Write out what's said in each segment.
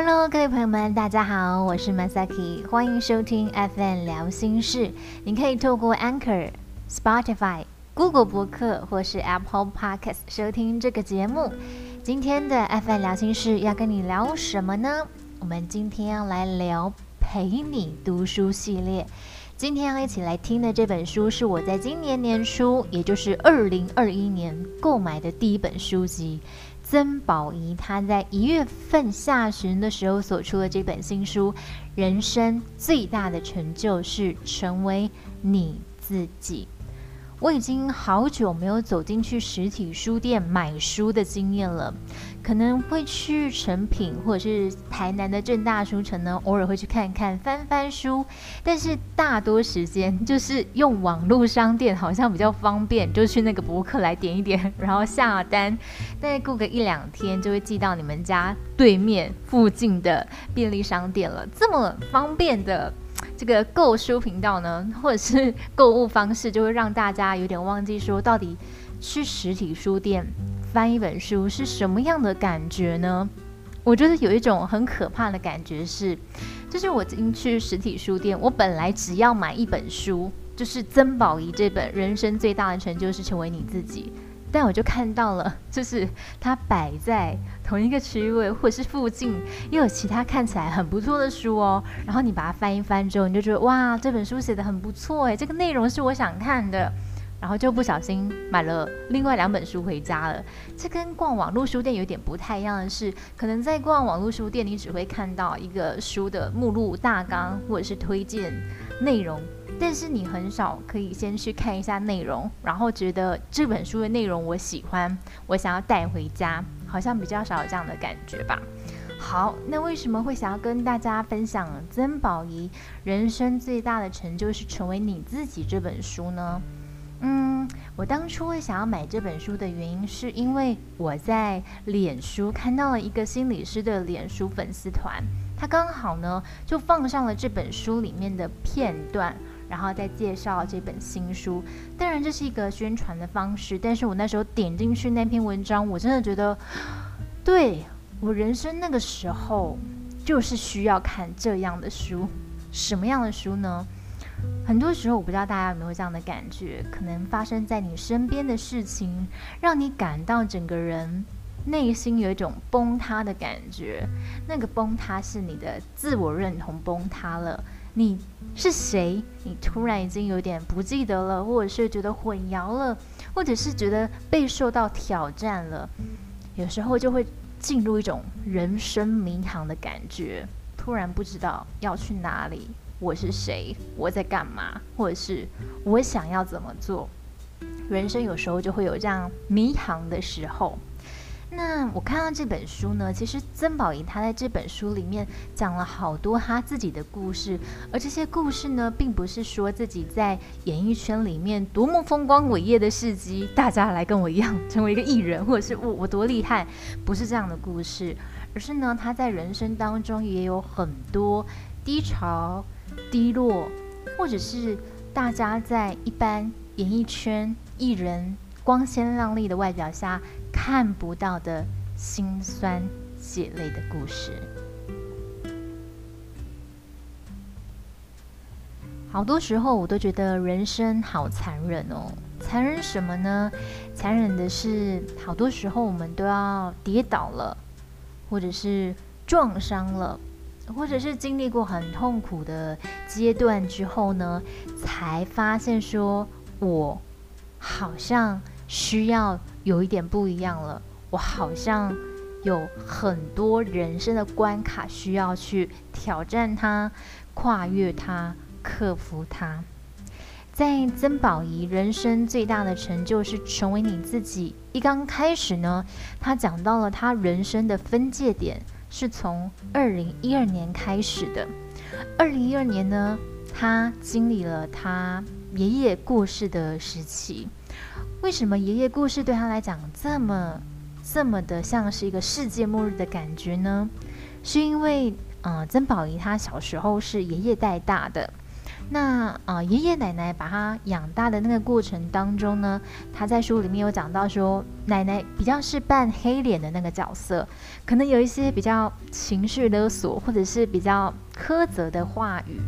Hello，各位朋友们，大家好，我是 Masaki，欢迎收听 FM 聊心事。你可以透过 Anchor、Spotify、Google 博客或是 Apple Podcast 收听这个节目。今天的 FM 聊心事要跟你聊什么呢？我们今天要来聊陪你读书系列。今天要一起来听的这本书是我在今年年初，也就是二零二一年购买的第一本书籍。曾宝仪他在一月份下旬的时候所出的这本新书，人生最大的成就是成为你自己。我已经好久没有走进去实体书店买书的经验了，可能会去成品或者是台南的正大书城呢，偶尔会去看看翻翻书，但是大多时间就是用网络商店，好像比较方便，就去那个博客来点一点，然后下单，大概过个一两天就会寄到你们家对面附近的便利商店了，这么方便的。这个购书频道呢，或者是购物方式，就会让大家有点忘记说，到底去实体书店翻一本书是什么样的感觉呢？我觉得有一种很可怕的感觉是，就是我进去实体书店，我本来只要买一本书，就是曾宝仪这本《人生最大的成就是成为你自己》。但我就看到了，就是它摆在同一个区位，或者是附近又有其他看起来很不错的书哦。然后你把它翻一翻之后，你就觉得哇，这本书写的很不错诶，这个内容是我想看的。然后就不小心买了另外两本书回家了。这跟逛网络书店有点不太一样的是，可能在逛网络书店，你只会看到一个书的目录、大纲或者是推荐内容。但是你很少可以先去看一下内容，然后觉得这本书的内容我喜欢，我想要带回家，好像比较少有这样的感觉吧。好，那为什么会想要跟大家分享曾宝仪人生最大的成就是成为你自己这本书呢？嗯，我当初会想要买这本书的原因，是因为我在脸书看到了一个心理师的脸书粉丝团，他刚好呢就放上了这本书里面的片段。然后再介绍这本新书，当然这是一个宣传的方式。但是我那时候点进去那篇文章，我真的觉得，对我人生那个时候就是需要看这样的书。什么样的书呢？很多时候我不知道大家有没有这样的感觉，可能发生在你身边的事情，让你感到整个人内心有一种崩塌的感觉。那个崩塌是你的自我认同崩塌了。你是谁？你突然已经有点不记得了，或者是觉得混淆了，或者是觉得被受到挑战了，有时候就会进入一种人生迷航的感觉，突然不知道要去哪里，我是谁，我在干嘛，或者是我想要怎么做，人生有时候就会有这样迷航的时候。那我看到这本书呢，其实曾宝仪她在这本书里面讲了好多她自己的故事，而这些故事呢，并不是说自己在演艺圈里面多么风光伟业的事迹，大家来跟我一样 成为一个艺人，或者是我我多厉害，不是这样的故事，而是呢，他在人生当中也有很多低潮、低落，或者是大家在一般演艺圈艺人光鲜亮丽的外表下。看不到的心酸血泪的故事，好多时候我都觉得人生好残忍哦。残忍什么呢？残忍的是，好多时候我们都要跌倒了，或者是撞伤了，或者是经历过很痛苦的阶段之后呢，才发现说，我好像需要。有一点不一样了，我好像有很多人生的关卡需要去挑战它、跨越它、克服它。在曾宝仪人生最大的成就是成为你自己。一刚开始呢，他讲到了他人生的分界点是从二零一二年开始的。二零一二年呢，他经历了他爷爷过世的时期。为什么爷爷故事对他来讲这么这么的像是一个世界末日的感觉呢？是因为，呃，曾宝仪她小时候是爷爷带大的，那啊，爷爷奶奶把他养大的那个过程当中呢，他在书里面有讲到说，奶奶比较是扮黑脸的那个角色，可能有一些比较情绪勒索，或者是比较。苛责的话语，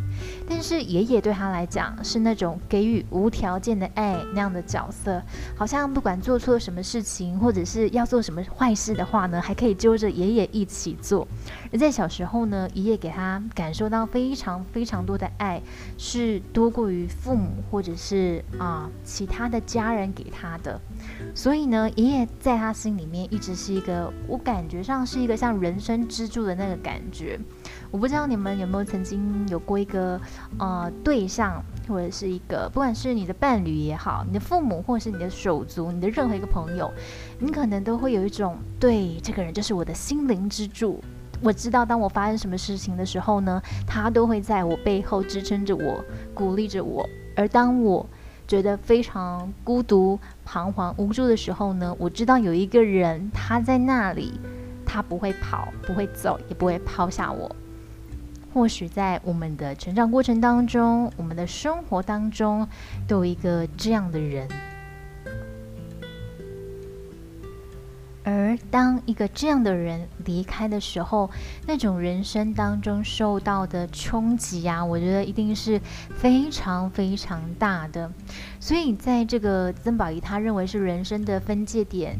但是爷爷对他来讲是那种给予无条件的爱那样的角色，好像不管做错什么事情，或者是要做什么坏事的话呢，还可以揪着爷爷一起做。而在小时候呢，爷爷给他感受到非常非常多的爱，是多过于父母或者是啊其他的家人给他的。所以呢，爷爷在他心里面一直是一个，我感觉上是一个像人生支柱的那个感觉。我不知道你们有没有曾经有过一个呃对象，或者是一个不管是你的伴侣也好，你的父母或者是你的手足，你的任何一个朋友，你可能都会有一种对这个人就是我的心灵支柱。我知道当我发生什么事情的时候呢，他都会在我背后支撑着我，鼓励着我。而当我觉得非常孤独、彷徨、无助的时候呢，我知道有一个人他在那里，他不会跑，不会走，也不会抛下我。或许在我们的成长过程当中，我们的生活当中，都有一个这样的人。而当一个这样的人离开的时候，那种人生当中受到的冲击啊，我觉得一定是非常非常大的。所以，在这个曾宝仪他认为是人生的分界点，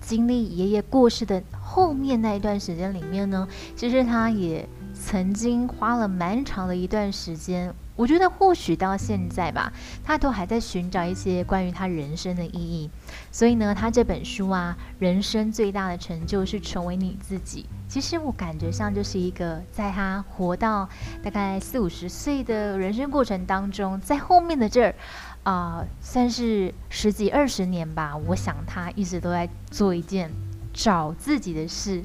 经历爷爷过世的后面那一段时间里面呢，其实他也。曾经花了蛮长的一段时间，我觉得或许到现在吧，他都还在寻找一些关于他人生的意义。所以呢，他这本书啊，人生最大的成就是成为你自己。其实我感觉像就是一个在他活到大概四五十岁的人生过程当中，在后面的这儿啊，算是十几二十年吧。我想他一直都在做一件找自己的事。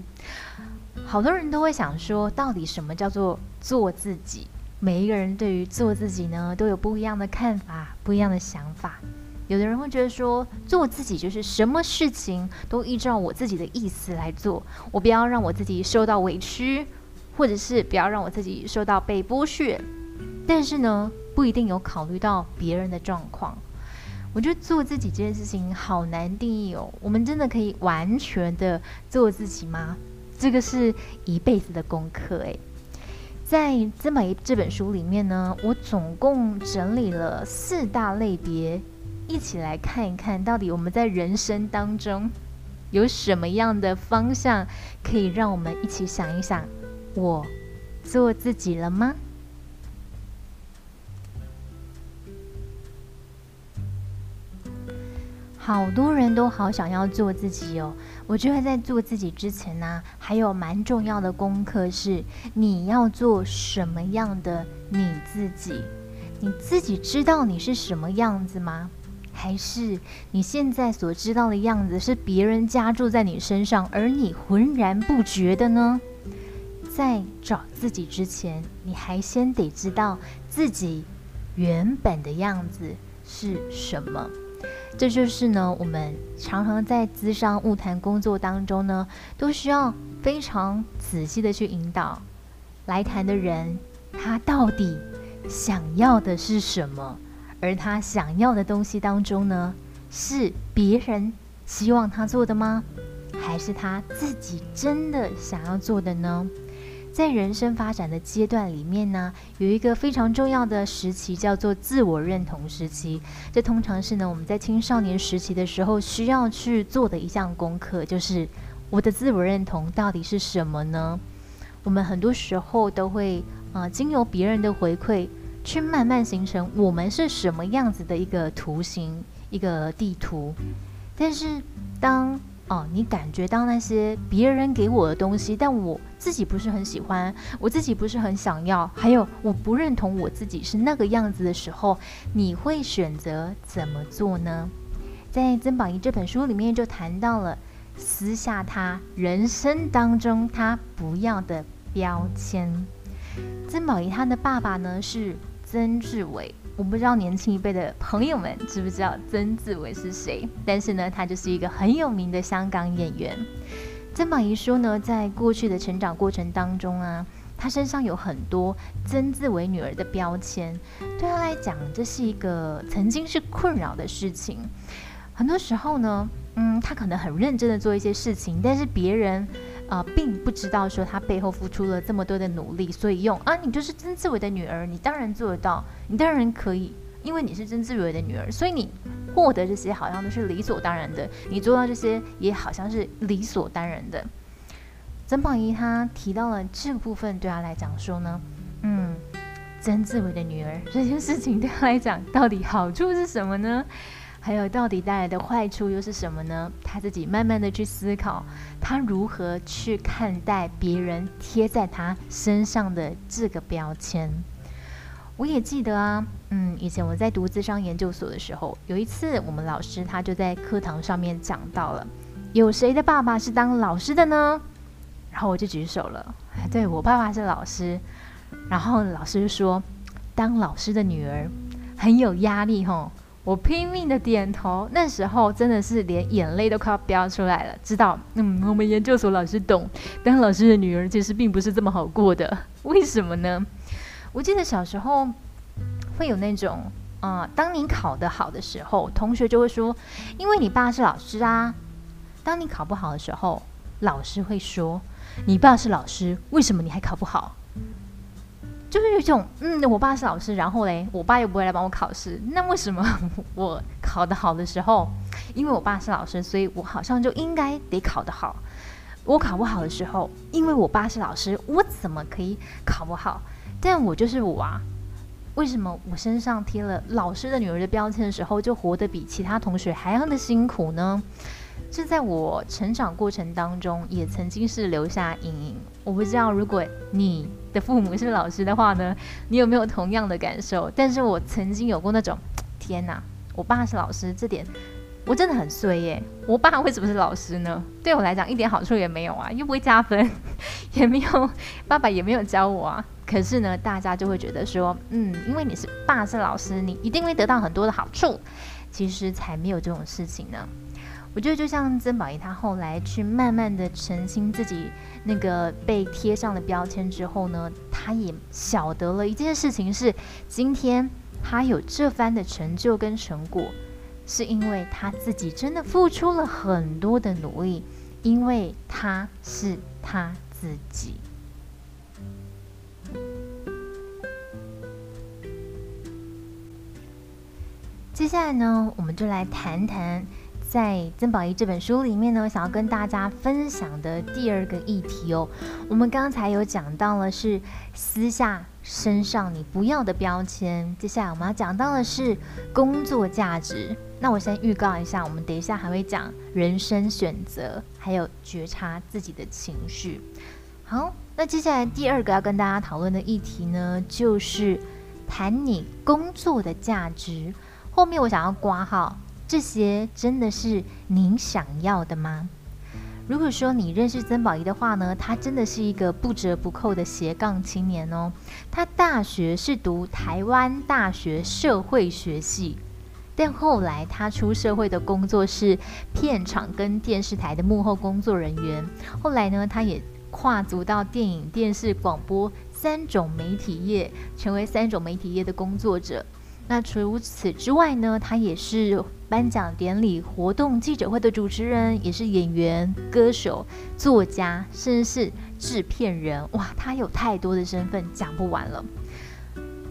好多人都会想说，到底什么叫做做自己？每一个人对于做自己呢，都有不一样的看法，不一样的想法。有的人会觉得说，做自己就是什么事情都依照我自己的意思来做，我不要让我自己受到委屈，或者是不要让我自己受到被剥削。但是呢，不一定有考虑到别人的状况。我觉得做自己这件事情好难定义哦。我们真的可以完全的做自己吗？这个是一辈子的功课诶，在这么一这本书里面呢，我总共整理了四大类别，一起来看一看到底我们在人生当中有什么样的方向，可以让我们一起想一想：我做自己了吗？好多人都好想要做自己哦。我觉得在做自己之前呢，还有蛮重要的功课是，你要做什么样的你自己？你自己知道你是什么样子吗？还是你现在所知道的样子是别人加注在你身上，而你浑然不觉的呢？在找自己之前，你还先得知道自己原本的样子是什么。这就是呢，我们常常在资商物谈工作当中呢，都需要非常仔细的去引导来谈的人，他到底想要的是什么？而他想要的东西当中呢，是别人希望他做的吗？还是他自己真的想要做的呢？在人生发展的阶段里面呢，有一个非常重要的时期叫做自我认同时期。这通常是呢我们在青少年时期的时候需要去做的一项功课，就是我的自我认同到底是什么呢？我们很多时候都会啊，经由别人的回馈，去慢慢形成我们是什么样子的一个图形、一个地图。但是当哦，你感觉到那些别人给我的东西，但我自己不是很喜欢，我自己不是很想要，还有我不认同我自己是那个样子的时候，你会选择怎么做呢？在曾宝仪这本书里面就谈到了撕下他人生当中他不要的标签。曾宝仪他的爸爸呢是曾志伟。我不知道年轻一辈的朋友们知不知道曾志伟是谁，但是呢，他就是一个很有名的香港演员。曾宝仪说呢，在过去的成长过程当中啊，她身上有很多曾志伟女儿的标签，对她来讲，这是一个曾经是困扰的事情。很多时候呢，嗯，她可能很认真的做一些事情，但是别人啊，并不知道说他背后付出了这么多的努力，所以用啊，你就是曾志伟的女儿，你当然做得到，你当然可以，因为你是曾志伟的女儿，所以你获得这些好像都是理所当然的，你做到这些也好像是理所当然的。曾宝仪她提到了这部分，对她来讲说呢，嗯，曾志伟的女儿这件事情对她来讲，到底好处是什么呢？还有到底带来的坏处又是什么呢？他自己慢慢的去思考，他如何去看待别人贴在他身上的这个标签。我也记得啊，嗯，以前我在读智商研究所的时候，有一次我们老师他就在课堂上面讲到了，有谁的爸爸是当老师的呢？然后我就举手了，对我爸爸是老师，然后老师就说，当老师的女儿很有压力吼，我拼命的点头，那时候真的是连眼泪都快要飙出来了，知道，嗯，我们研究所老师懂，当老师的女儿其实并不是这么好过的，为什么呢？我记得小时候会有那种，啊，当你考得好的时候，同学就会说，因为你爸是老师啊，当你考不好的时候，老师会说。你爸是老师，为什么你还考不好？就是有一种，嗯，我爸是老师，然后嘞，我爸又不会来帮我考试，那为什么我考得好的时候，因为我爸是老师，所以我好像就应该得考得好。我考不好的时候，因为我爸是老师，我怎么可以考不好？但我就是我啊，为什么我身上贴了老师的女儿的标签的时候，就活得比其他同学还要的辛苦呢？这在我成长过程当中，也曾经是留下阴影。我不知道，如果你的父母是老师的话呢，你有没有同样的感受？但是我曾经有过那种，天哪，我爸是老师，这点我真的很衰耶。我爸为什么是老师呢？对我来讲一点好处也没有啊，又不会加分，也没有爸爸也没有教我啊。可是呢，大家就会觉得说，嗯，因为你是爸是老师，你一定会得到很多的好处。其实才没有这种事情呢。我觉得就像曾宝仪，她后来去慢慢的澄清自己那个被贴上的标签之后呢，她也晓得了一件事情是，今天她有这番的成就跟成果，是因为她自己真的付出了很多的努力，因为她是她自己。接下来呢，我们就来谈谈。在曾宝仪这本书里面呢，想要跟大家分享的第二个议题哦，我们刚才有讲到了是撕下身上你不要的标签，接下来我们要讲到的是工作价值。那我先预告一下，我们等一下还会讲人生选择，还有觉察自己的情绪。好，那接下来第二个要跟大家讨论的议题呢，就是谈你工作的价值。后面我想要挂号。这些真的是您想要的吗？如果说你认识曾宝仪的话呢，他真的是一个不折不扣的斜杠青年哦。他大学是读台湾大学社会学系，但后来他出社会的工作是片场跟电视台的幕后工作人员。后来呢，他也跨足到电影、电视、广播三种媒体业，成为三种媒体业的工作者。那除此之外呢，他也是颁奖典礼、活动记者会的主持人，也是演员、歌手、作家，甚至是制片人。哇，他有太多的身份，讲不完了。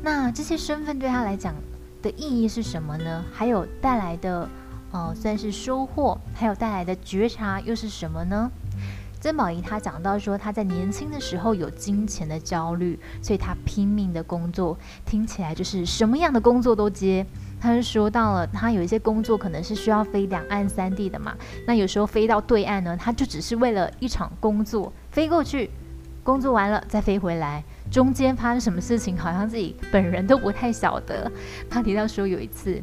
那这些身份对他来讲的意义是什么呢？还有带来的，呃，算是收获，还有带来的觉察又是什么呢？曾宝仪她讲到说，她在年轻的时候有金钱的焦虑，所以她拼命的工作，听起来就是什么样的工作都接。她是说到了，她有一些工作可能是需要飞两岸三地的嘛，那有时候飞到对岸呢，她就只是为了一场工作飞过去，工作完了再飞回来，中间发生什么事情，好像自己本人都不太晓得。她提到说有一次。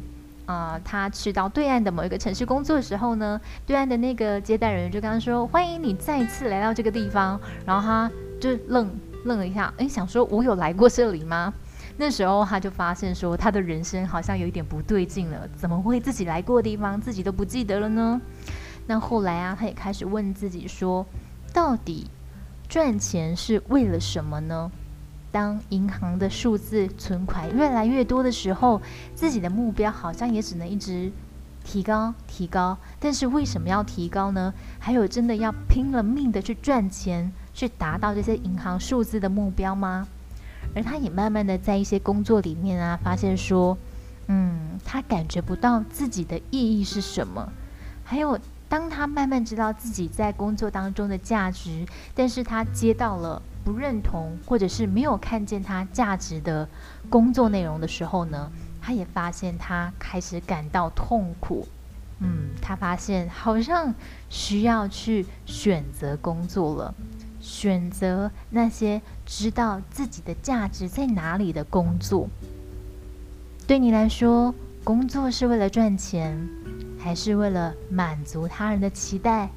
啊，他去到对岸的某一个城市工作的时候呢，对岸的那个接待人员就跟他说：“欢迎你再次来到这个地方。”然后他就愣愣了一下，哎，想说：“我有来过这里吗？”那时候他就发现说，他的人生好像有一点不对劲了，怎么会自己来过的地方自己都不记得了呢？那后来啊，他也开始问自己说：“到底赚钱是为了什么呢？当银行的数字存款越来越多的时候，自己的目标好像也只能一直提高、提高。但是为什么要提高呢？还有真的要拼了命的去赚钱，去达到这些银行数字的目标吗？而他也慢慢的在一些工作里面啊，发现说，嗯，他感觉不到自己的意义是什么。还有，当他慢慢知道自己在工作当中的价值，但是他接到了不认同或者是没有看见他价值的工作内容的时候呢，他也发现他开始感到痛苦。嗯，他发现好像需要去选择工作了。选择那些知道自己的价值在哪里的工作。对你来说，工作是为了赚钱，还是为了满足他人的期待，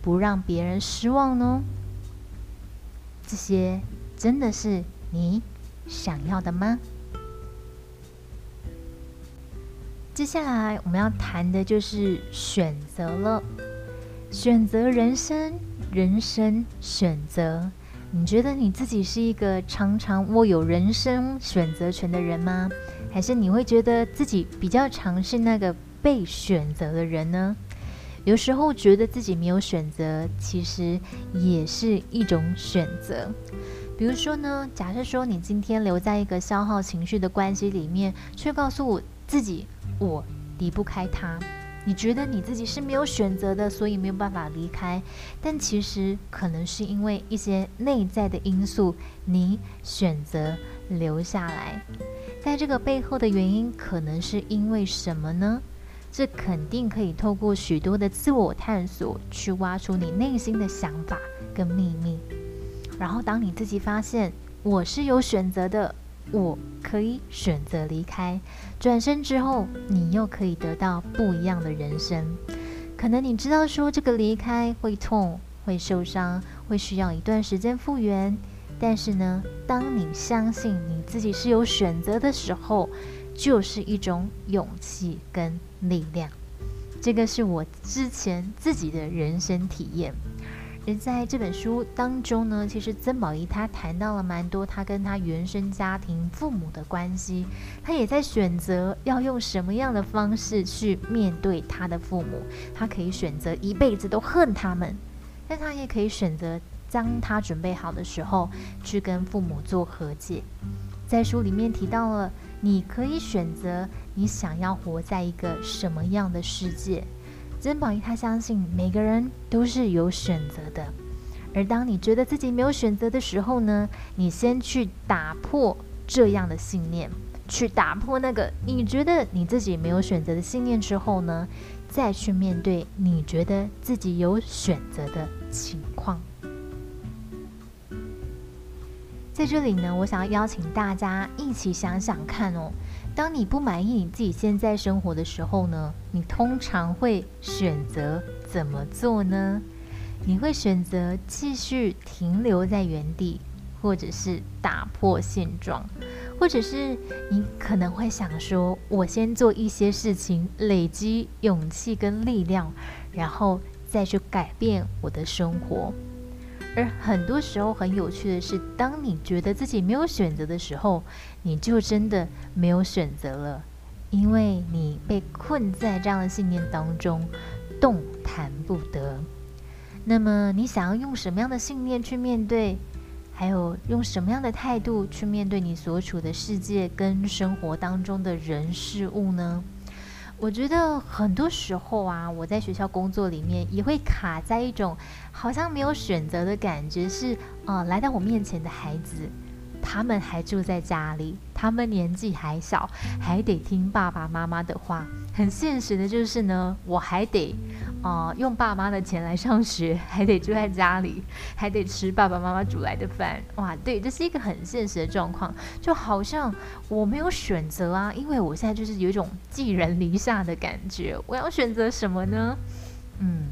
不让别人失望呢？这些真的是你想要的吗？接下来我们要谈的就是选择了，选择人生。人生选择，你觉得你自己是一个常常握有人生选择权的人吗？还是你会觉得自己比较常是那个被选择的人呢？有时候觉得自己没有选择，其实也是一种选择。比如说呢，假设说你今天留在一个消耗情绪的关系里面，却告诉我自己我离不开他。你觉得你自己是没有选择的，所以没有办法离开，但其实可能是因为一些内在的因素，你选择留下来。在这个背后的原因，可能是因为什么呢？这肯定可以透过许多的自我探索，去挖出你内心的想法跟秘密。然后，当你自己发现我是有选择的。我可以选择离开，转身之后，你又可以得到不一样的人生。可能你知道说这个离开会痛、会受伤、会需要一段时间复原，但是呢，当你相信你自己是有选择的时候，就是一种勇气跟力量。这个是我之前自己的人生体验。而在这本书当中呢，其实曾宝仪她谈到了蛮多她跟她原生家庭父母的关系，她也在选择要用什么样的方式去面对她的父母。她可以选择一辈子都恨他们，但她也可以选择当她准备好的时候去跟父母做和解。在书里面提到了，你可以选择你想要活在一个什么样的世界。曾宝仪他相信每个人都是有选择的，而当你觉得自己没有选择的时候呢，你先去打破这样的信念，去打破那个你觉得你自己没有选择的信念之后呢，再去面对你觉得自己有选择的情况。在这里呢，我想要邀请大家一起想想看哦。当你不满意你自己现在生活的时候呢，你通常会选择怎么做呢？你会选择继续停留在原地，或者是打破现状，或者是你可能会想说：“我先做一些事情，累积勇气跟力量，然后再去改变我的生活。”而很多时候很有趣的是，当你觉得自己没有选择的时候，你就真的没有选择了，因为你被困在这样的信念当中，动弹不得。那么，你想要用什么样的信念去面对？还有用什么样的态度去面对你所处的世界跟生活当中的人事物呢？我觉得很多时候啊，我在学校工作里面也会卡在一种好像没有选择的感觉，是啊，来到我面前的孩子，他们还住在家里，他们年纪还小，还得听爸爸妈妈的话。很现实的就是呢，我还得，啊，用爸妈的钱来上学，还得住在家里，还得吃爸爸妈妈煮来的饭。哇，对，这是一个很现实的状况，就好像我没有选择啊，因为我现在就是有一种寄人篱下的感觉。我要选择什么呢？嗯，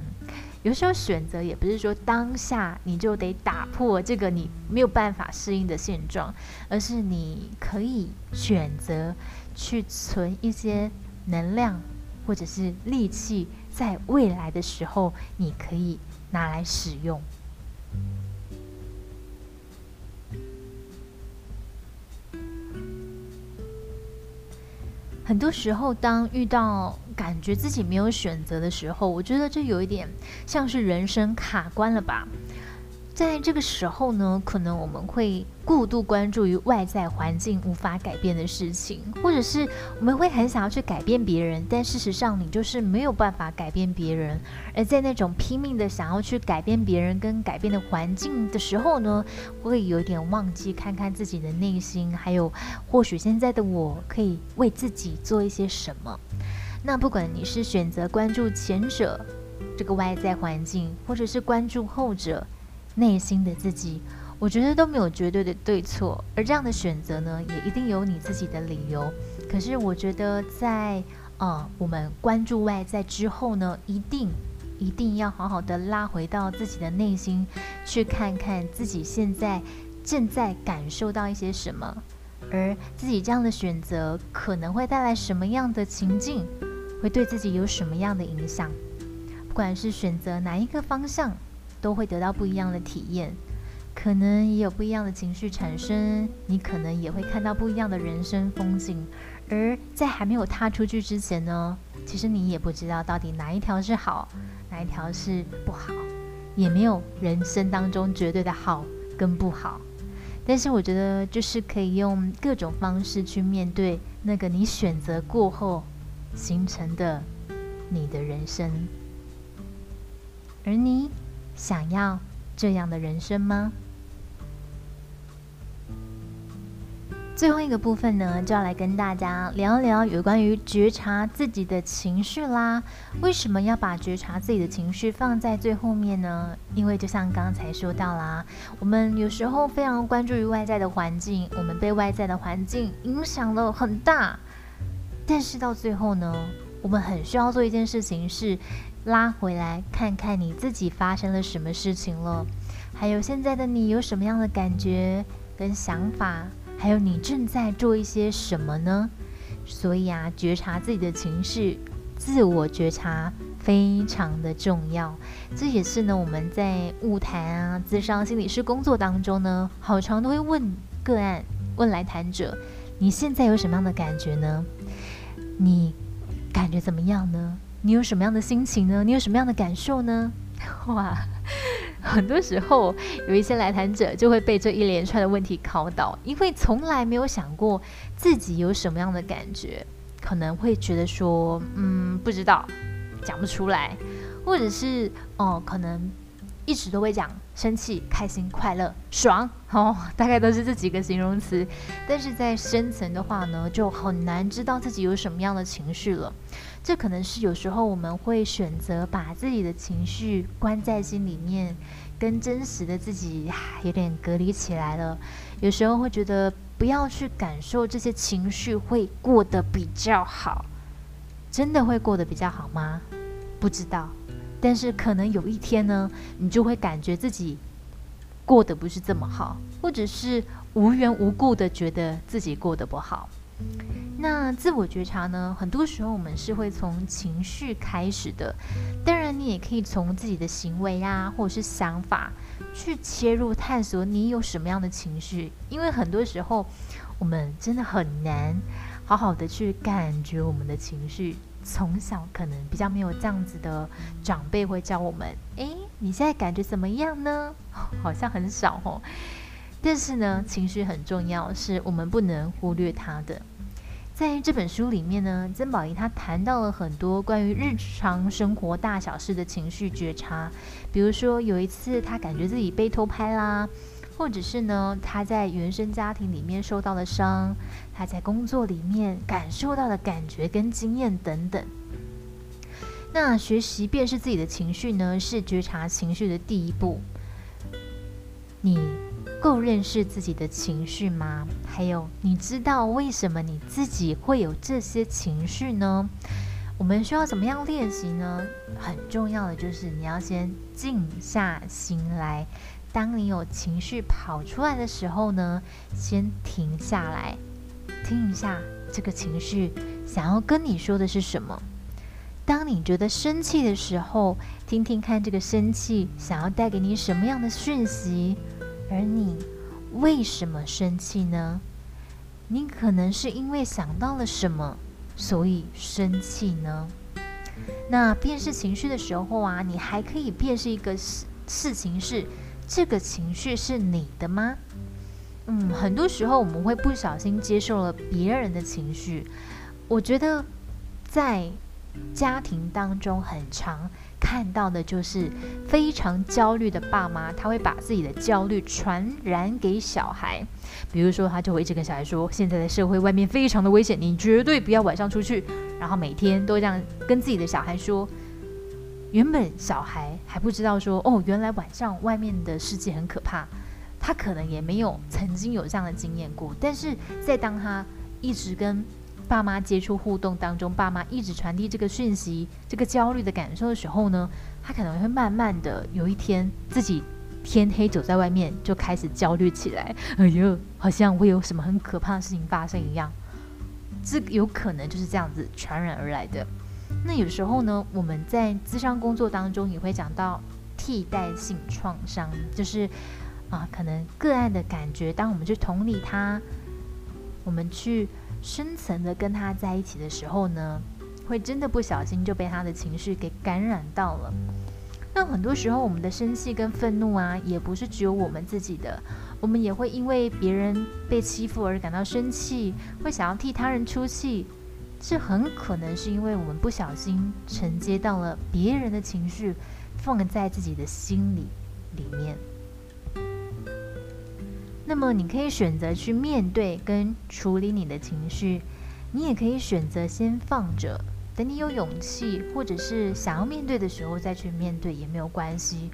有时候选择也不是说当下你就得打破这个你没有办法适应的现状，而是你可以选择去存一些。能量或者是力气，在未来的时候你可以拿来使用。很多时候当遇到感觉自己没有选择的时候我觉得这有一点像是人生卡关了吧。在这个时候呢，可能我们会过度关注于外在环境无法改变的事情，或者是我们会很想要去改变别人，但事实上你就是没有办法改变别人。而在那种拼命的想要去改变别人跟改变的环境的时候呢，会有点忘记看看自己的内心，还有或许现在的我可以为自己做一些什么。那不管你是选择关注前者这个外在环境，或者是关注后者。内心的自己，我觉得都没有绝对的对错，而这样的选择呢，也一定有你自己的理由。可是我觉得，在呃我们关注外在之后呢，一定一定要好好的拉回到自己的内心，去看看自己现在正在感受到一些什么，而自己这样的选择可能会带来什么样的情境，会对自己有什么样的影响。不管是选择哪一个方向。都会得到不一样的体验，可能也有不一样的情绪产生，你可能也会看到不一样的人生风景。而在还没有踏出去之前呢，其实你也不知道到底哪一条是好，哪一条是不好，也没有人生当中绝对的好跟不好。但是我觉得，就是可以用各种方式去面对那个你选择过后形成的你的人生，而你。想要这样的人生吗？最后一个部分呢，就要来跟大家聊聊有关于觉察自己的情绪啦。为什么要把觉察自己的情绪放在最后面呢？因为就像刚才说到啦，我们有时候非常关注于外在的环境，我们被外在的环境影响了很大，但是到最后呢，我们很需要做一件事情是。拉回来看看你自己发生了什么事情了，还有现在的你有什么样的感觉跟想法，还有你正在做一些什么呢？所以啊，觉察自己的情绪，自我觉察非常的重要。这也是呢，我们在物谈啊、自商心理师工作当中呢，好长都会问个案、问来谈者，你现在有什么样的感觉呢？你感觉怎么样呢？你有什么样的心情呢？你有什么样的感受呢？哇，很多时候有一些来谈者就会被这一连串的问题考倒，因为从来没有想过自己有什么样的感觉，可能会觉得说，嗯，不知道，讲不出来，或者是哦，可能。一直都会讲生气、开心、快乐、爽 哦，大概都是这几个形容词。但是在深层的话呢，就很难知道自己有什么样的情绪了。这可能是有时候我们会选择把自己的情绪关在心里面，跟真实的自己有点隔离起来了。有时候会觉得不要去感受这些情绪，会过得比较好。真的会过得比较好吗？不知道。但是可能有一天呢，你就会感觉自己过得不是这么好，或者是无缘无故的觉得自己过得不好。那自我觉察呢，很多时候我们是会从情绪开始的。当然，你也可以从自己的行为啊，或者是想法去切入探索你有什么样的情绪。因为很多时候我们真的很难好好的去感觉我们的情绪。从小可能比较没有这样子的长辈会教我们，诶，你现在感觉怎么样呢？好像很少哦。但是呢，情绪很重要，是我们不能忽略它的。在这本书里面呢，曾宝仪她谈到了很多关于日常生活大小事的情绪觉察，比如说有一次她感觉自己被偷拍啦。或者是呢，他在原生家庭里面受到的伤，他在工作里面感受到的感觉跟经验等等。那学习辨识自己的情绪呢，是觉察情绪的第一步。你够认识自己的情绪吗？还有，你知道为什么你自己会有这些情绪呢？我们需要怎么样练习呢？很重要的就是你要先静下心来。当你有情绪跑出来的时候呢，先停下来，听一下这个情绪想要跟你说的是什么。当你觉得生气的时候，听听看这个生气想要带给你什么样的讯息。而你为什么生气呢？你可能是因为想到了什么，所以生气呢？那辨识情绪的时候啊，你还可以辨识一个事事情是这个情绪是你的吗？嗯，很多时候我们会不小心接受了别人的情绪。我觉得在家庭当中很常看到的就是非常焦虑的爸妈，他会把自己的焦虑传染给小孩。比如说，他就会一直跟小孩说：“现在的社会外面非常的危险，你绝对不要晚上出去。”然后每天都这样跟自己的小孩说。原本小孩还不知道说：“哦，原来晚上外面的世界很可怕。”他可能也没有曾经有这样的经验过，但是在当他一直跟爸妈接触互动当中，爸妈一直传递这个讯息、这个焦虑的感受的时候呢，他可能会慢慢的有一天自己天黑走在外面就开始焦虑起来，哎呦，好像会有什么很可怕的事情发生一样，这有可能就是这样子传染而来的。那有时候呢，我们在咨商工作当中也会讲到替代性创伤，就是。啊，可能个案的感觉，当我们去同理他，我们去深层的跟他在一起的时候呢，会真的不小心就被他的情绪给感染到了。那很多时候，我们的生气跟愤怒啊，也不是只有我们自己的，我们也会因为别人被欺负而感到生气，会想要替他人出气，这很可能是因为我们不小心承接到了别人的情绪，放在自己的心里里面。那么你可以选择去面对跟处理你的情绪，你也可以选择先放着，等你有勇气或者是想要面对的时候再去面对也没有关系。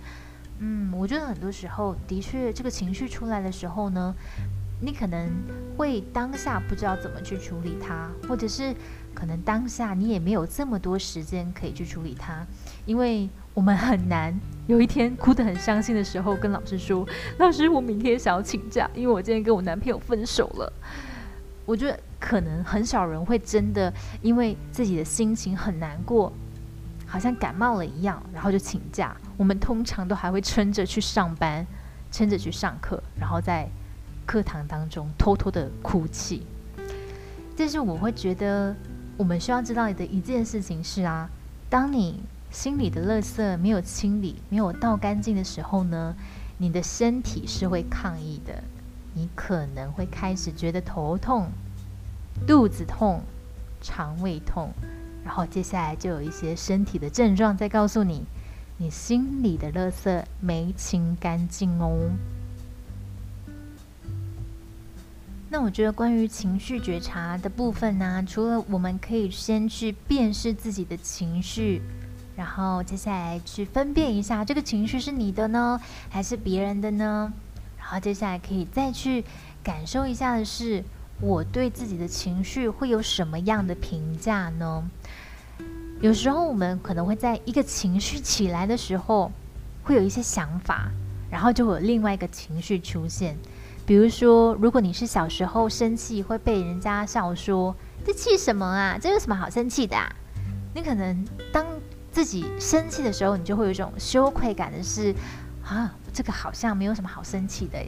嗯，我觉得很多时候的确这个情绪出来的时候呢，你可能会当下不知道怎么去处理它，或者是可能当下你也没有这么多时间可以去处理它，因为。我们很难有一天哭得很伤心的时候，跟老师说：“老师，我明天想要请假，因为我今天跟我男朋友分手了。”我觉得可能很少人会真的因为自己的心情很难过，好像感冒了一样，然后就请假。我们通常都还会撑着去上班，撑着去上课，然后再课堂当中偷偷的哭泣。但是我会觉得，我们需要知道的一件事情是啊，当你。心里的垃圾没有清理、没有倒干净的时候呢，你的身体是会抗议的。你可能会开始觉得头痛、肚子痛、肠胃痛，然后接下来就有一些身体的症状在告诉你，你心里的垃圾没清干净哦。那我觉得关于情绪觉察的部分呢，除了我们可以先去辨识自己的情绪。然后接下来去分辨一下，这个情绪是你的呢，还是别人的呢？然后接下来可以再去感受一下的是，我对自己的情绪会有什么样的评价呢？有时候我们可能会在一个情绪起来的时候，会有一些想法，然后就会有另外一个情绪出现。比如说，如果你是小时候生气会被人家笑说：“这气什么啊？这有什么好生气的啊？”你可能当自己生气的时候，你就会有一种羞愧感的是，啊，这个好像没有什么好生气的，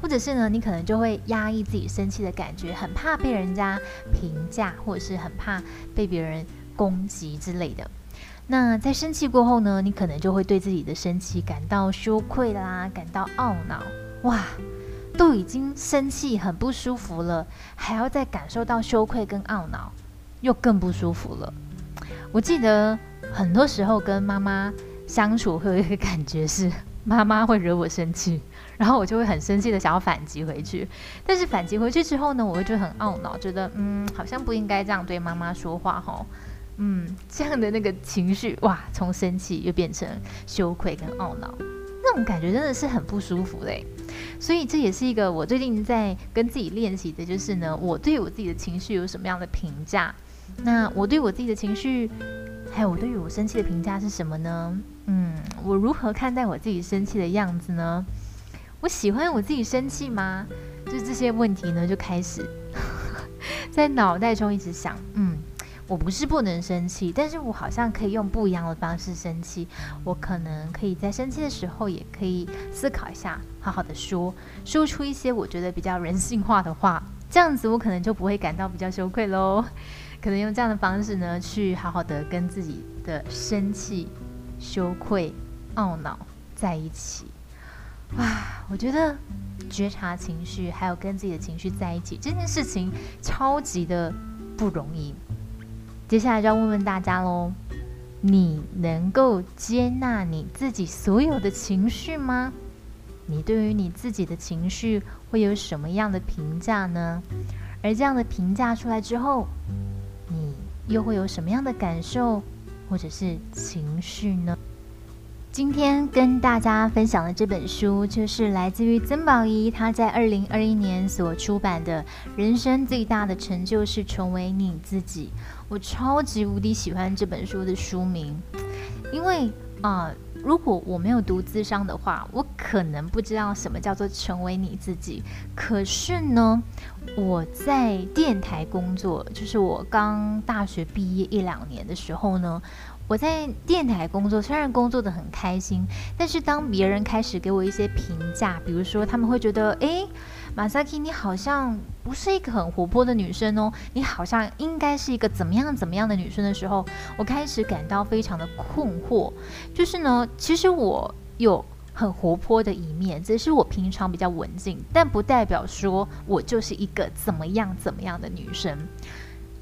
或者是呢，你可能就会压抑自己生气的感觉，很怕被人家评价，或者是很怕被别人攻击之类的。那在生气过后呢，你可能就会对自己的生气感到羞愧啦，感到懊恼。哇，都已经生气很不舒服了，还要再感受到羞愧跟懊恼，又更不舒服了。我记得。很多时候跟妈妈相处会有一个感觉是，妈妈会惹我生气，然后我就会很生气的想要反击回去。但是反击回去之后呢，我会觉得很懊恼，觉得嗯，好像不应该这样对妈妈说话哈。嗯，这样的那个情绪哇，从生气又变成羞愧跟懊恼，那种感觉真的是很不舒服嘞。所以这也是一个我最近在跟自己练习的，就是呢，我对我自己的情绪有什么样的评价？那我对我自己的情绪。还有我对于我生气的评价是什么呢？嗯，我如何看待我自己生气的样子呢？我喜欢我自己生气吗？就这些问题呢，就开始 在脑袋中一直想。嗯，我不是不能生气，但是我好像可以用不一样的方式生气。我可能可以在生气的时候，也可以思考一下，好好的说，说出一些我觉得比较人性化的话，这样子我可能就不会感到比较羞愧喽。可能用这样的方式呢，去好好的跟自己的生气、羞愧、懊恼在一起。哇，我觉得觉察情绪，还有跟自己的情绪在一起这件事情，超级的不容易。接下来就要问问大家喽，你能够接纳你自己所有的情绪吗？你对于你自己的情绪会有什么样的评价呢？而这样的评价出来之后，你又会有什么样的感受或者是情绪呢？今天跟大家分享的这本书，就是来自于曾宝仪，她在二零二一年所出版的《人生最大的成就是成为你自己》。我超级无敌喜欢这本书的书名，因为啊，如果我没有读资商的话，我可能不知道什么叫做成为你自己。可是呢，我在电台工作，就是我刚大学毕业一两年的时候呢。我在电台工作，虽然工作的很开心，但是当别人开始给我一些评价，比如说他们会觉得，诶，马萨基，你好像不是一个很活泼的女生哦，你好像应该是一个怎么样怎么样的女生的时候，我开始感到非常的困惑。就是呢，其实我有很活泼的一面，只是我平常比较文静，但不代表说我就是一个怎么样怎么样的女生。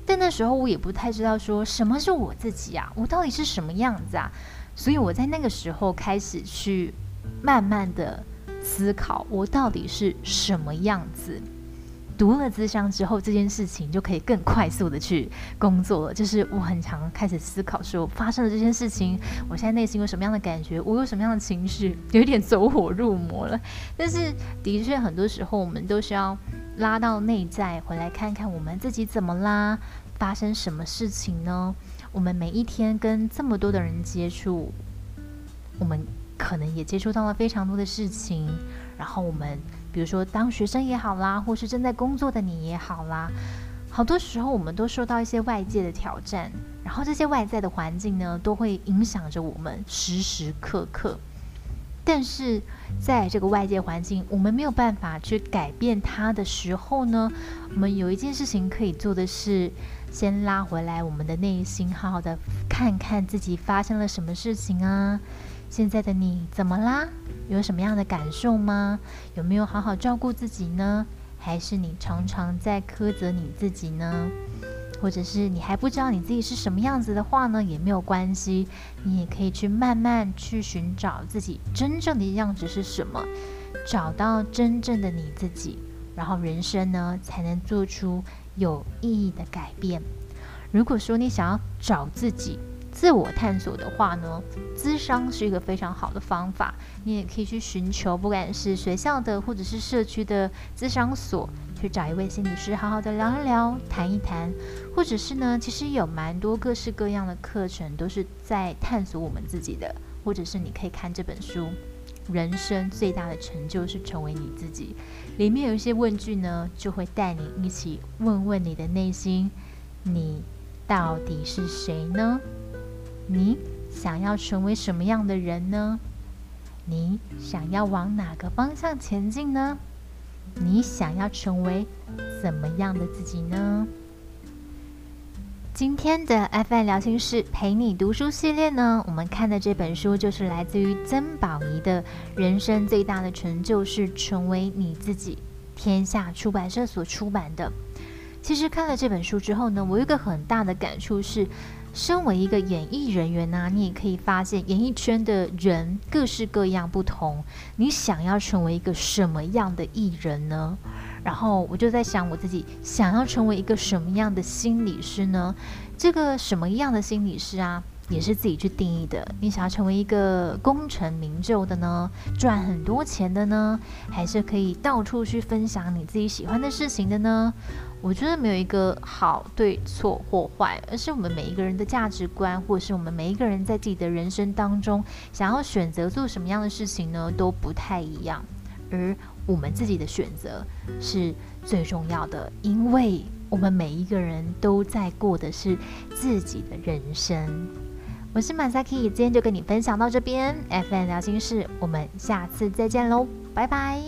但那时候我也不太知道说什么是我自己啊，我到底是什么样子啊？所以我在那个时候开始去慢慢的思考，我到底是什么样子。读了资商之后，这件事情就可以更快速的去工作了。就是我很常开始思考说，发生了这件事情，我现在内心有什么样的感觉，我有什么样的情绪，有点走火入魔了。但是的确，很多时候我们都需要。拉到内在回来看看我们自己怎么啦？发生什么事情呢？我们每一天跟这么多的人接触，我们可能也接触到了非常多的事情。然后我们比如说当学生也好啦，或是正在工作的你也好啦，好多时候我们都受到一些外界的挑战，然后这些外在的环境呢，都会影响着我们时时刻刻。但是在这个外界环境，我们没有办法去改变它的时候呢，我们有一件事情可以做的是，先拉回来我们的内心，好好的看看自己发生了什么事情啊。现在的你怎么啦？有什么样的感受吗？有没有好好照顾自己呢？还是你常常在苛责你自己呢？或者是你还不知道你自己是什么样子的话呢，也没有关系，你也可以去慢慢去寻找自己真正的样子是什么，找到真正的你自己，然后人生呢才能做出有意义的改变。如果说你想要找自己、自我探索的话呢，咨商是一个非常好的方法，你也可以去寻求，不管是学校的或者是社区的咨商所。去找一位心理师，好好的聊一聊，谈一谈，或者是呢，其实有蛮多各式各样的课程，都是在探索我们自己的。或者是你可以看这本书，《人生最大的成就是成为你自己》，里面有一些问句呢，就会带你一起问问你的内心：你到底是谁呢？你想要成为什么样的人呢？你想要往哪个方向前进呢？你想要成为怎么样的自己呢？今天的 FM 聊心事陪你读书系列呢，我们看的这本书就是来自于曾宝仪的《人生最大的成就是成为你自己》，天下出版社所出版的。其实看了这本书之后呢，我有一个很大的感触是。身为一个演艺人员呢，你也可以发现演艺圈的人各式各样不同。你想要成为一个什么样的艺人呢？然后我就在想，我自己想要成为一个什么样的心理师呢？这个什么样的心理师啊，也是自己去定义的。你想要成为一个功成名就的呢，赚很多钱的呢，还是可以到处去分享你自己喜欢的事情的呢？我觉得没有一个好对错或坏，而是我们每一个人的价值观，或是我们每一个人在自己的人生当中想要选择做什么样的事情呢，都不太一样。而我们自己的选择是最重要的，因为我们每一个人都在过的是自己的人生。我是马萨 k 今天就跟你分享到这边。FN 聊心事，我们下次再见喽，拜拜。